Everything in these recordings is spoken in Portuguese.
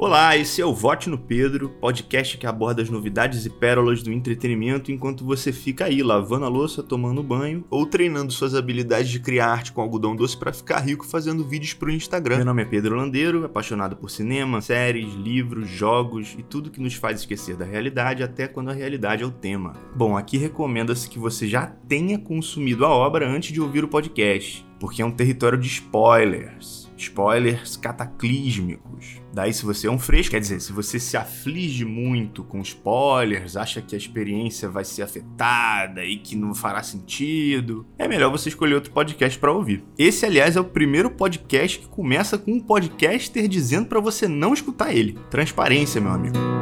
Olá, esse é o Vote no Pedro, podcast que aborda as novidades e pérolas do entretenimento enquanto você fica aí lavando a louça, tomando banho ou treinando suas habilidades de criar arte com algodão doce para ficar rico fazendo vídeos pro Instagram. Meu nome é Pedro Landeiro, apaixonado por cinema, séries, livros, jogos e tudo que nos faz esquecer da realidade até quando a realidade é o tema. Bom, aqui recomenda-se que você já tenha consumido a obra antes de ouvir o podcast, porque é um território de spoilers spoilers cataclísmicos. Daí, se você é um fresco, quer dizer, se você se aflige muito com spoilers, acha que a experiência vai ser afetada e que não fará sentido, é melhor você escolher outro podcast para ouvir. Esse, aliás, é o primeiro podcast que começa com um podcaster dizendo para você não escutar ele. Transparência, meu amigo.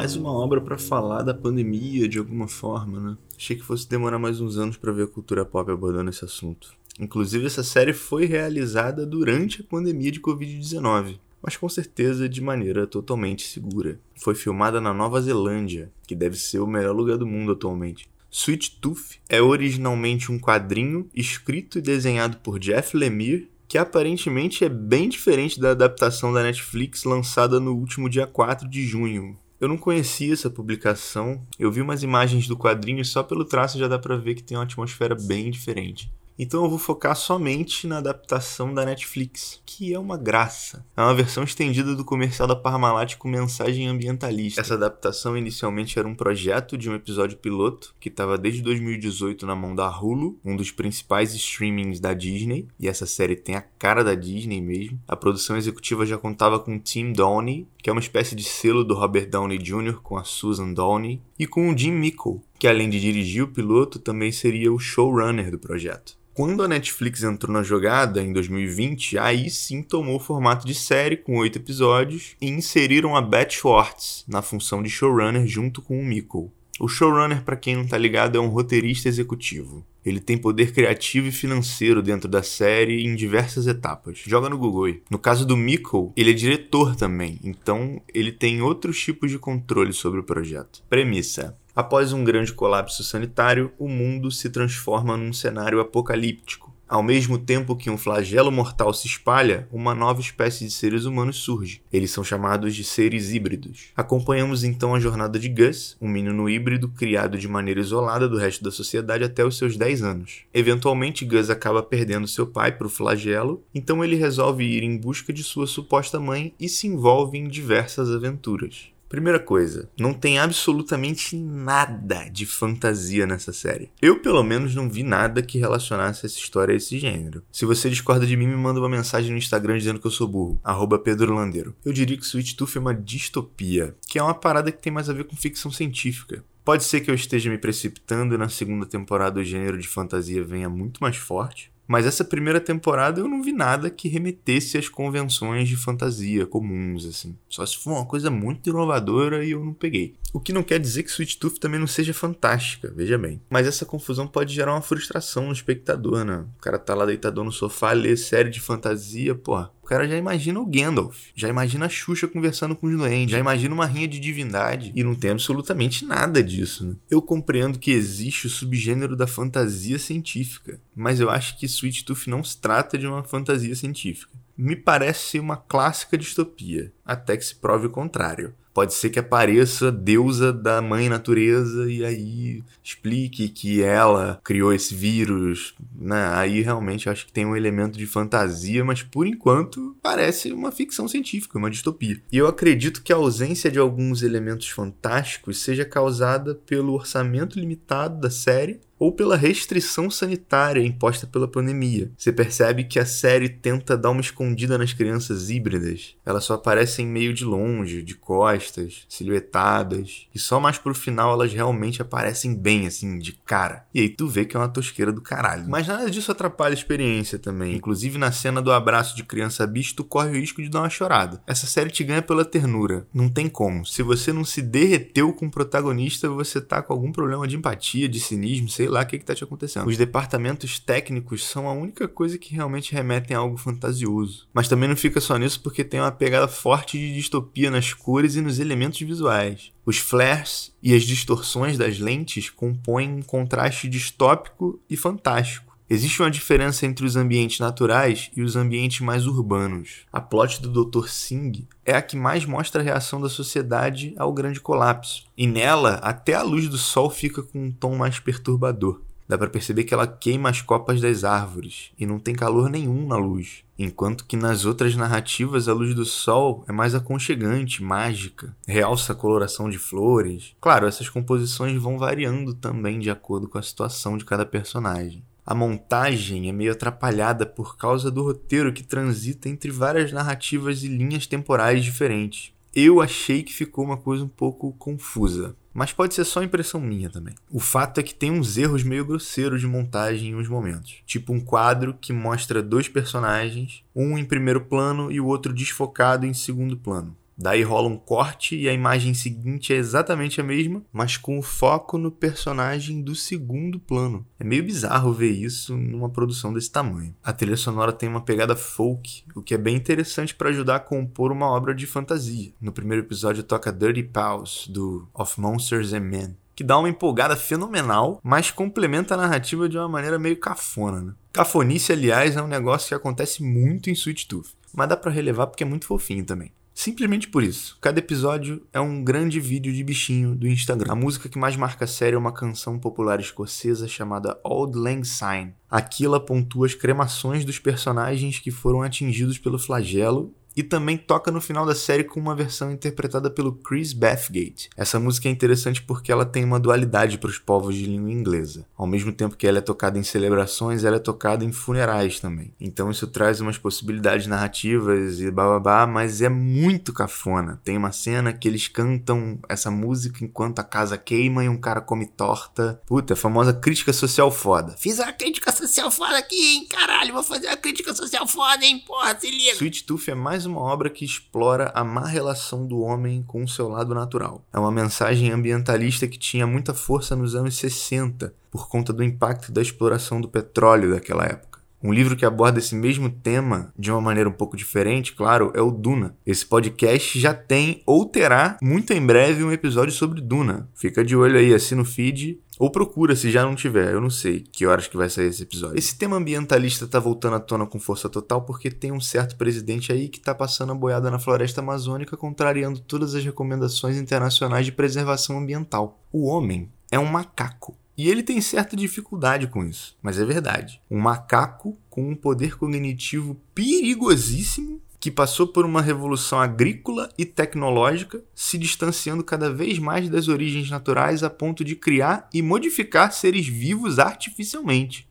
Mais uma obra para falar da pandemia de alguma forma, né? Achei que fosse demorar mais uns anos para ver a cultura pop abordando esse assunto. Inclusive, essa série foi realizada durante a pandemia de Covid-19, mas com certeza de maneira totalmente segura. Foi filmada na Nova Zelândia, que deve ser o melhor lugar do mundo atualmente. Sweet Tooth é originalmente um quadrinho escrito e desenhado por Jeff Lemire, que aparentemente é bem diferente da adaptação da Netflix lançada no último dia 4 de junho, eu não conhecia essa publicação. Eu vi umas imagens do quadrinho e só pelo traço já dá para ver que tem uma atmosfera bem diferente. Então eu vou focar somente na adaptação da Netflix, que é uma graça. É uma versão estendida do comercial da Parmalat com mensagem ambientalista. Essa adaptação inicialmente era um projeto de um episódio piloto que estava desde 2018 na mão da Hulu, um dos principais streamings da Disney, e essa série tem a cara da Disney mesmo. A produção executiva já contava com Tim Downey, que é uma espécie de selo do Robert Downey Jr. com a Susan Downey, e com o Jim Mickle, que além de dirigir o piloto, também seria o showrunner do projeto. Quando a Netflix entrou na jogada, em 2020, aí sim tomou o formato de série com oito episódios e inseriram a Beth Schwartz na função de showrunner junto com o Mickle. O showrunner, para quem não tá ligado, é um roteirista executivo. Ele tem poder criativo e financeiro dentro da série em diversas etapas. Joga no Google aí. No caso do Mickle, ele é diretor também, então ele tem outros tipos de controle sobre o projeto. Premissa: Após um grande colapso sanitário, o mundo se transforma num cenário apocalíptico. Ao mesmo tempo que um flagelo mortal se espalha, uma nova espécie de seres humanos surge. Eles são chamados de seres híbridos. Acompanhamos então a jornada de Gus, um menino híbrido criado de maneira isolada do resto da sociedade até os seus 10 anos. Eventualmente, Gus acaba perdendo seu pai para o flagelo, então ele resolve ir em busca de sua suposta mãe e se envolve em diversas aventuras. Primeira coisa, não tem absolutamente nada de fantasia nessa série. Eu, pelo menos, não vi nada que relacionasse essa história a esse gênero. Se você discorda de mim, me manda uma mensagem no Instagram dizendo que eu sou burro. Arroba Pedro Landeiro. Eu diria que Sweet Tooth é uma distopia, que é uma parada que tem mais a ver com ficção científica. Pode ser que eu esteja me precipitando e na segunda temporada o gênero de fantasia venha muito mais forte. Mas essa primeira temporada eu não vi nada que remetesse às convenções de fantasia comuns, assim. Só se for uma coisa muito inovadora e eu não peguei. O que não quer dizer que Sweet Tooth também não seja fantástica, veja bem. Mas essa confusão pode gerar uma frustração no espectador, né? O cara tá lá deitado no sofá, lê série de fantasia, porra cara já imagina o Gandalf, já imagina a Xuxa conversando com os duendes, já imagina uma rinha de divindade. E não tem absolutamente nada disso. Né? Eu compreendo que existe o subgênero da fantasia científica, mas eu acho que Sweet Tooth não se trata de uma fantasia científica. Me parece uma clássica distopia, até que se prove o contrário. Pode ser que apareça deusa da mãe natureza e aí explique que ela criou esse vírus. Né? Aí realmente acho que tem um elemento de fantasia, mas por enquanto parece uma ficção científica, uma distopia. E eu acredito que a ausência de alguns elementos fantásticos seja causada pelo orçamento limitado da série ou pela restrição sanitária imposta pela pandemia. Você percebe que a série tenta dar uma escondida nas crianças híbridas. Elas só aparecem meio de longe, de costas, silhuetadas, e só mais pro final elas realmente aparecem bem assim, de cara. E aí tu vê que é uma tosqueira do caralho. Mas nada disso atrapalha a experiência também. Inclusive na cena do abraço de criança bicho, tu corre o risco de dar uma chorada. Essa série te ganha pela ternura. Não tem como. Se você não se derreteu com o protagonista, você tá com algum problema de empatia, de cinismo, sei lá o que está te acontecendo. Os departamentos técnicos são a única coisa que realmente remetem a algo fantasioso. Mas também não fica só nisso porque tem uma pegada forte de distopia nas cores e nos elementos visuais. Os flares e as distorções das lentes compõem um contraste distópico e fantástico. Existe uma diferença entre os ambientes naturais e os ambientes mais urbanos. A plot do Dr. Singh é a que mais mostra a reação da sociedade ao grande colapso. E nela, até a luz do sol fica com um tom mais perturbador. Dá para perceber que ela queima as copas das árvores e não tem calor nenhum na luz, enquanto que nas outras narrativas a luz do sol é mais aconchegante, mágica, realça a coloração de flores. Claro, essas composições vão variando também de acordo com a situação de cada personagem. A montagem é meio atrapalhada por causa do roteiro que transita entre várias narrativas e linhas temporais diferentes. Eu achei que ficou uma coisa um pouco confusa. Mas pode ser só impressão minha também. O fato é que tem uns erros meio grosseiros de montagem em uns momentos. Tipo um quadro que mostra dois personagens, um em primeiro plano e o outro desfocado em segundo plano. Daí rola um corte e a imagem seguinte é exatamente a mesma, mas com foco no personagem do segundo plano. É meio bizarro ver isso numa produção desse tamanho. A trilha sonora tem uma pegada folk, o que é bem interessante para ajudar a compor uma obra de fantasia. No primeiro episódio toca Dirty Pals, do Of Monsters and Men que dá uma empolgada fenomenal, mas complementa a narrativa de uma maneira meio cafona. Né? Cafonice, aliás, é um negócio que acontece muito em Sweet Tooth, mas dá para relevar porque é muito fofinho também. Simplesmente por isso. Cada episódio é um grande vídeo de bichinho do Instagram. A música que mais marca a série é uma canção popular escocesa chamada Old Lang Syne. Aqui ela pontua as cremações dos personagens que foram atingidos pelo flagelo e também toca no final da série com uma versão interpretada pelo Chris Bathgate. Essa música é interessante porque ela tem uma dualidade para os povos de língua inglesa. Ao mesmo tempo que ela é tocada em celebrações, ela é tocada em funerais também. Então isso traz umas possibilidades narrativas e bababá, mas é muito cafona. Tem uma cena que eles cantam essa música enquanto a casa queima e um cara come torta. Puta, a famosa crítica social foda. Fiz uma crítica social foda aqui, hein? Caralho, vou fazer uma crítica social foda, hein? Porra, se liga. Sweet Tooth é mais mais uma obra que explora a má relação do homem com o seu lado natural. É uma mensagem ambientalista que tinha muita força nos anos 60 por conta do impacto da exploração do petróleo daquela época. Um livro que aborda esse mesmo tema de uma maneira um pouco diferente, claro, é o Duna. Esse podcast já tem ou terá muito em breve um episódio sobre Duna. Fica de olho aí, assina o feed ou procura se já não tiver, eu não sei que horas que vai sair esse episódio. Esse tema ambientalista tá voltando à tona com força total porque tem um certo presidente aí que tá passando a boiada na floresta amazônica contrariando todas as recomendações internacionais de preservação ambiental. O homem é um macaco. E ele tem certa dificuldade com isso, mas é verdade. Um macaco com um poder cognitivo perigosíssimo que passou por uma revolução agrícola e tecnológica, se distanciando cada vez mais das origens naturais a ponto de criar e modificar seres vivos artificialmente.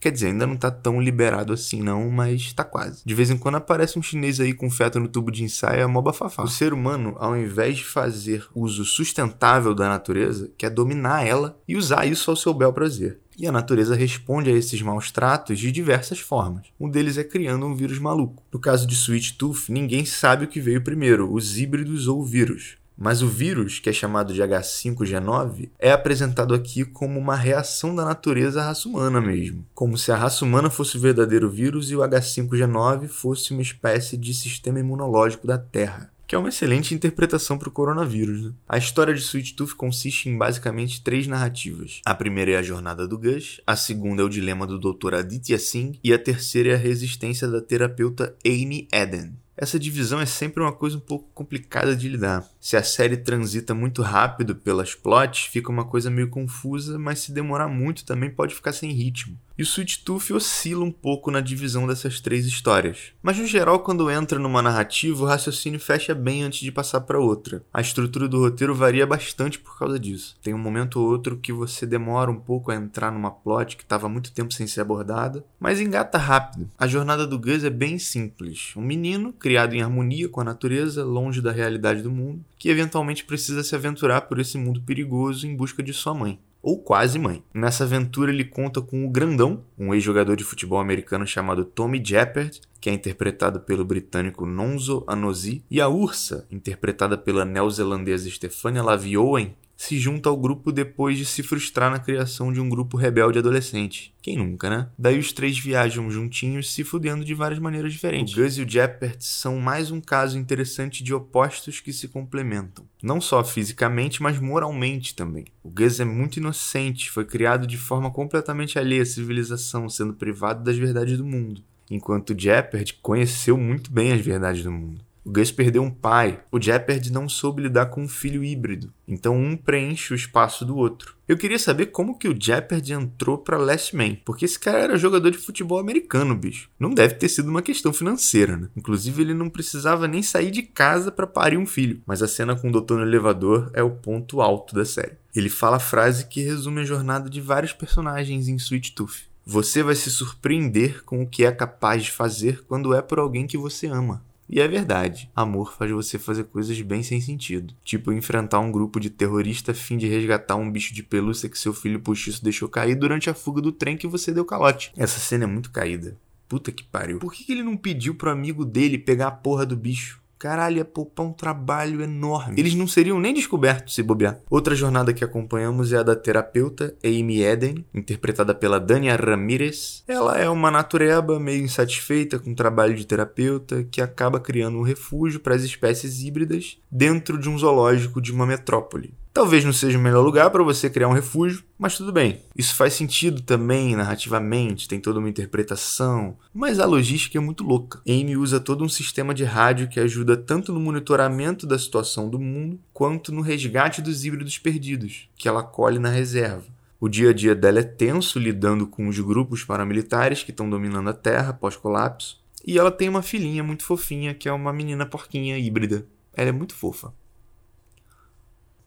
Quer dizer, ainda não está tão liberado assim não, mas está quase. De vez em quando aparece um chinês aí com feto no tubo de ensaio, é mó bafafá. O ser humano, ao invés de fazer uso sustentável da natureza, quer dominar ela e usar isso ao seu bel prazer. E a natureza responde a esses maus tratos de diversas formas. Um deles é criando um vírus maluco. No caso de Sweet Tooth, ninguém sabe o que veio primeiro, os híbridos ou o vírus. Mas o vírus, que é chamado de H5G9, é apresentado aqui como uma reação da natureza à raça humana mesmo. Como se a raça humana fosse o verdadeiro vírus e o H5G9 fosse uma espécie de sistema imunológico da Terra que é uma excelente interpretação para o coronavírus. Né? A história de Sweet Tooth consiste em basicamente três narrativas. A primeira é a jornada do Gus, a segunda é o dilema do Dr. Aditya Singh e a terceira é a resistência da terapeuta Amy Eden. Essa divisão é sempre uma coisa um pouco complicada de lidar. Se a série transita muito rápido pelas plots, fica uma coisa meio confusa, mas se demorar muito também pode ficar sem ritmo. E o Sweet Tooth oscila um pouco na divisão dessas três histórias. Mas no geral, quando entra numa narrativa, o raciocínio fecha bem antes de passar para outra. A estrutura do roteiro varia bastante por causa disso. Tem um momento ou outro que você demora um pouco a entrar numa plot que estava muito tempo sem ser abordada, mas engata rápido. A jornada do Gus é bem simples. Um menino criado em harmonia com a natureza, longe da realidade do mundo, que eventualmente precisa se aventurar por esse mundo perigoso em busca de sua mãe ou quase mãe. Nessa aventura ele conta com o Grandão, um ex-jogador de futebol americano chamado Tommy Jeppert, que é interpretado pelo britânico Nonzo Anozi, e a Ursa, interpretada pela neozelandesa Stefania Lavioen, se junta ao grupo depois de se frustrar na criação de um grupo rebelde adolescente. Quem nunca, né? Daí os três viajam juntinhos, se fudendo de várias maneiras diferentes. O Gus e o Jeppert são mais um caso interessante de opostos que se complementam. Não só fisicamente, mas moralmente também. O Gus é muito inocente, foi criado de forma completamente alheia à civilização, sendo privado das verdades do mundo. Enquanto o Jeppert conheceu muito bem as verdades do mundo. O Gus perdeu um pai. O Jeopardy não soube lidar com um filho híbrido. Então um preenche o espaço do outro. Eu queria saber como que o Jeopardy entrou para Last Man, porque esse cara era jogador de futebol americano, bicho. Não deve ter sido uma questão financeira, né? Inclusive ele não precisava nem sair de casa para parir um filho. Mas a cena com o doutor no elevador é o ponto alto da série. Ele fala a frase que resume a jornada de vários personagens em Sweet Tooth. Você vai se surpreender com o que é capaz de fazer quando é por alguém que você ama. E é verdade, amor faz você fazer coisas bem sem sentido. Tipo enfrentar um grupo de terrorista a fim de resgatar um bicho de pelúcia que seu filho postiço deixou cair durante a fuga do trem que você deu calote. Essa cena é muito caída. Puta que pariu. Por que ele não pediu pro amigo dele pegar a porra do bicho? Caralho, ia poupar um trabalho enorme. Eles não seriam nem descobertos se bobear. Outra jornada que acompanhamos é a da terapeuta Amy Eden, interpretada pela Dania Ramirez. Ela é uma natureba meio insatisfeita com o trabalho de terapeuta que acaba criando um refúgio para as espécies híbridas dentro de um zoológico de uma metrópole. Talvez não seja o melhor lugar para você criar um refúgio, mas tudo bem. Isso faz sentido também narrativamente, tem toda uma interpretação, mas a logística é muito louca. Amy usa todo um sistema de rádio que ajuda tanto no monitoramento da situação do mundo, quanto no resgate dos híbridos perdidos, que ela colhe na reserva. O dia a dia dela é tenso, lidando com os grupos paramilitares que estão dominando a Terra pós-colapso. E ela tem uma filhinha muito fofinha, que é uma menina porquinha híbrida. Ela é muito fofa.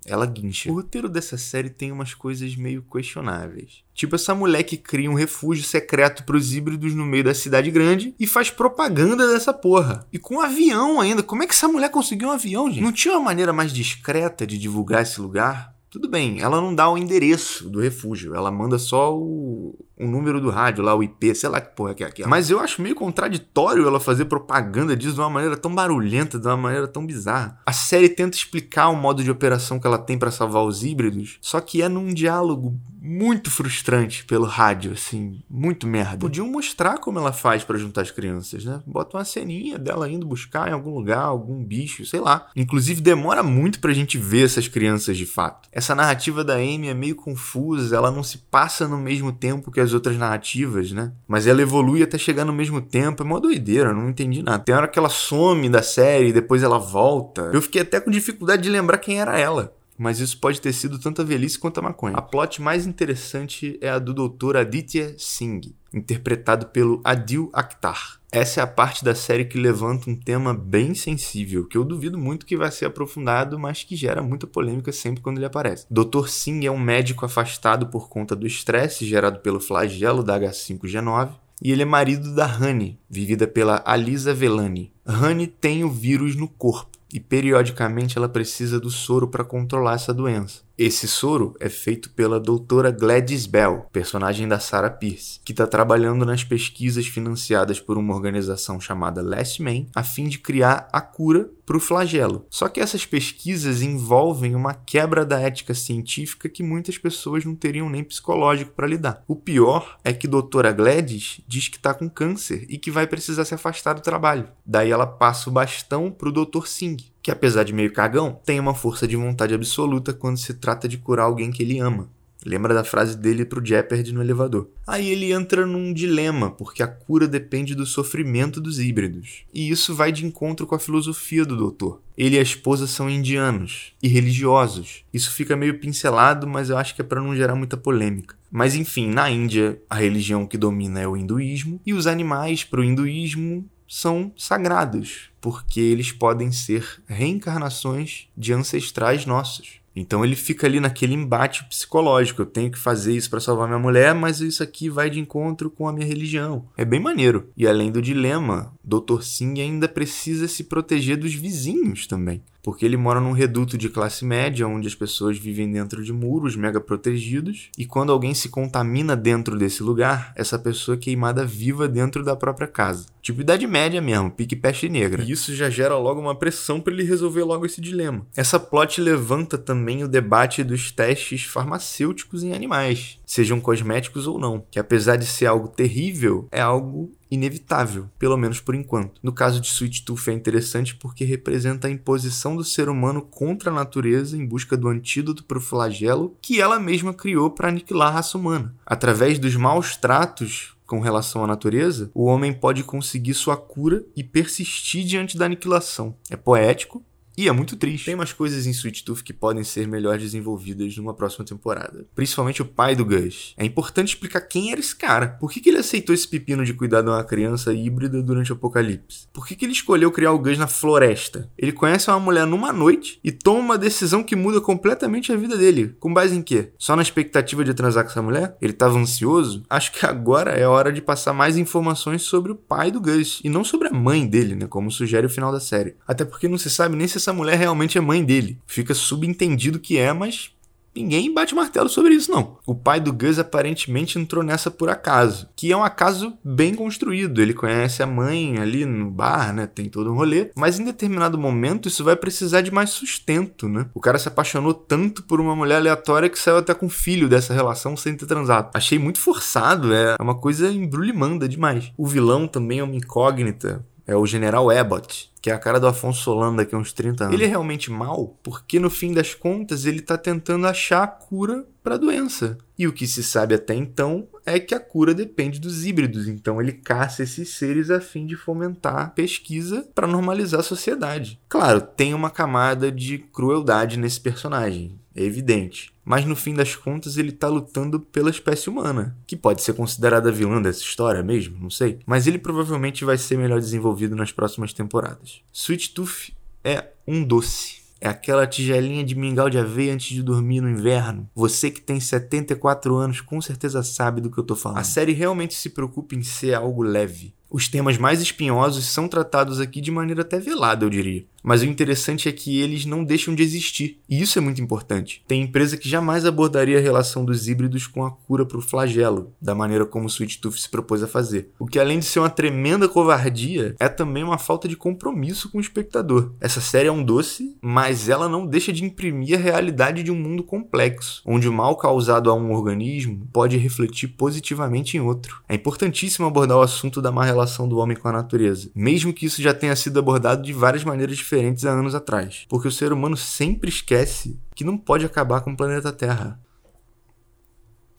Ela guincha. O roteiro dessa série tem umas coisas meio questionáveis. Tipo essa mulher que cria um refúgio secreto pros híbridos no meio da cidade grande e faz propaganda dessa porra. E com um avião ainda. Como é que essa mulher conseguiu um avião, gente? Não tinha uma maneira mais discreta de divulgar esse lugar? Tudo bem, ela não dá o endereço do refúgio, ela manda só o, o número do rádio lá, o IP, sei lá que porra que é aquela. Mas eu acho meio contraditório ela fazer propaganda disso de uma maneira tão barulhenta, de uma maneira tão bizarra. A série tenta explicar o modo de operação que ela tem para salvar os híbridos, só que é num diálogo muito frustrante pelo rádio, assim, muito merda. Podiam mostrar como ela faz para juntar as crianças, né? Bota uma ceninha dela indo buscar em algum lugar, algum bicho, sei lá. Inclusive demora muito pra gente ver essas crianças de fato. Essa narrativa da Amy é meio confusa, ela não se passa no mesmo tempo que as outras narrativas, né? Mas ela evolui até chegar no mesmo tempo, é uma doideira, não entendi nada. Tem hora que ela some da série depois ela volta. Eu fiquei até com dificuldade de lembrar quem era ela mas isso pode ter sido tanto a velhice quanto a maconha. A plot mais interessante é a do Dr. Aditya Singh, interpretado pelo Adil Akhtar. Essa é a parte da série que levanta um tema bem sensível, que eu duvido muito que vai ser aprofundado, mas que gera muita polêmica sempre quando ele aparece. Dr. Singh é um médico afastado por conta do estresse gerado pelo flagelo da H5G9 e ele é marido da Honey, vivida pela Alisa Velani. Honey tem o vírus no corpo e periodicamente ela precisa do soro para controlar essa doença. Esse soro é feito pela doutora Gladys Bell, personagem da Sarah Pierce, que está trabalhando nas pesquisas financiadas por uma organização chamada Last Man, a fim de criar a cura para o flagelo. Só que essas pesquisas envolvem uma quebra da ética científica que muitas pessoas não teriam nem psicológico para lidar. O pior é que a doutora Gladys diz que está com câncer e que vai precisar se afastar do trabalho. Daí ela passa o bastão para o Dr. Singh, que apesar de meio cagão, tem uma força de vontade absoluta quando se trata de curar alguém que ele ama. Lembra da frase dele pro Jeopardy no elevador. Aí ele entra num dilema, porque a cura depende do sofrimento dos híbridos. E isso vai de encontro com a filosofia do doutor. Ele e a esposa são indianos e religiosos. Isso fica meio pincelado, mas eu acho que é para não gerar muita polêmica. Mas enfim, na Índia, a religião que domina é o hinduísmo, e os animais para o hinduísmo são sagrados, porque eles podem ser reencarnações de ancestrais nossos. Então ele fica ali naquele embate psicológico. Eu tenho que fazer isso para salvar minha mulher, mas isso aqui vai de encontro com a minha religião. É bem maneiro. E além do dilema, Dr. Singh ainda precisa se proteger dos vizinhos também. Porque ele mora num reduto de classe média, onde as pessoas vivem dentro de muros mega protegidos, e quando alguém se contamina dentro desse lugar, essa pessoa é queimada viva dentro da própria casa. Tipo Idade Média mesmo, pique peste negra. E isso já gera logo uma pressão para ele resolver logo esse dilema. Essa plot levanta também o debate dos testes farmacêuticos em animais, sejam cosméticos ou não, que apesar de ser algo terrível, é algo inevitável, pelo menos por enquanto. No caso de Sweet Tooth é interessante porque representa a imposição do ser humano contra a natureza em busca do antídoto para o flagelo que ela mesma criou para aniquilar a raça humana. Através dos maus tratos com relação à natureza, o homem pode conseguir sua cura e persistir diante da aniquilação. É poético, e é muito triste. Tem umas coisas em Sweet Tooth que podem ser melhor desenvolvidas numa próxima temporada. Principalmente o pai do Gus. É importante explicar quem era esse cara. Por que, que ele aceitou esse pepino de cuidar de uma criança híbrida durante o apocalipse? Por que, que ele escolheu criar o Gus na floresta? Ele conhece uma mulher numa noite e toma uma decisão que muda completamente a vida dele. Com base em quê? Só na expectativa de transar com essa mulher? Ele estava ansioso? Acho que agora é hora de passar mais informações sobre o pai do Gus. E não sobre a mãe dele, né? Como sugere o final da série. Até porque não se sabe nem se essa mulher realmente é mãe dele. Fica subentendido que é, mas Ninguém bate martelo sobre isso, não. O pai do Gus aparentemente entrou nessa por acaso, que é um acaso bem construído. Ele conhece a mãe ali no bar, né? Tem todo um rolê. Mas em determinado momento isso vai precisar de mais sustento, né? O cara se apaixonou tanto por uma mulher aleatória que saiu até com filho dessa relação sem ter transado. Achei muito forçado, é uma coisa embrulhimanda demais. O vilão também é uma incógnita. É o General Abbott, que é a cara do Afonso Solano daqui a uns 30 anos. Ele é realmente mal porque no fim das contas ele está tentando achar a cura para a doença. E o que se sabe até então é que a cura depende dos híbridos, então ele caça esses seres a fim de fomentar pesquisa para normalizar a sociedade. Claro, tem uma camada de crueldade nesse personagem, é evidente. Mas no fim das contas ele tá lutando pela espécie humana, que pode ser considerada vilã dessa história mesmo, não sei. Mas ele provavelmente vai ser melhor desenvolvido nas próximas temporadas. Sweet Tooth é um doce. É aquela tigelinha de mingau de aveia antes de dormir no inverno. Você que tem 74 anos com certeza sabe do que eu tô falando. A série realmente se preocupa em ser algo leve. Os temas mais espinhosos são tratados aqui de maneira até velada, eu diria. Mas o interessante é que eles não deixam de existir, e isso é muito importante. Tem empresa que jamais abordaria a relação dos híbridos com a cura para o flagelo, da maneira como o Sweet Tooth se propôs a fazer. O que, além de ser uma tremenda covardia, é também uma falta de compromisso com o espectador. Essa série é um doce, mas ela não deixa de imprimir a realidade de um mundo complexo, onde o mal causado a um organismo pode refletir positivamente em outro. É importantíssimo abordar o assunto da má relação do homem com a natureza, mesmo que isso já tenha sido abordado de várias maneiras diferentes diferentes há anos atrás. Porque o ser humano sempre esquece que não pode acabar com o planeta Terra.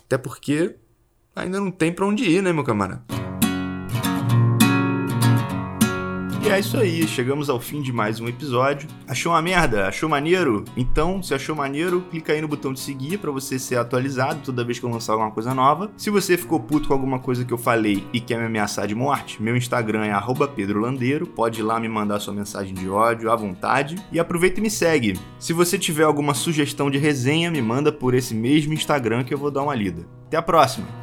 Até porque ainda não tem para onde ir, né, meu camarada? E é isso aí, chegamos ao fim de mais um episódio. Achou uma merda? Achou maneiro? Então, se achou maneiro, clica aí no botão de seguir para você ser atualizado toda vez que eu lançar alguma coisa nova. Se você ficou puto com alguma coisa que eu falei e quer me ameaçar de morte, meu Instagram é @pedrolandeiro, pode ir lá me mandar sua mensagem de ódio à vontade e aproveita e me segue. Se você tiver alguma sugestão de resenha, me manda por esse mesmo Instagram que eu vou dar uma lida. Até a próxima.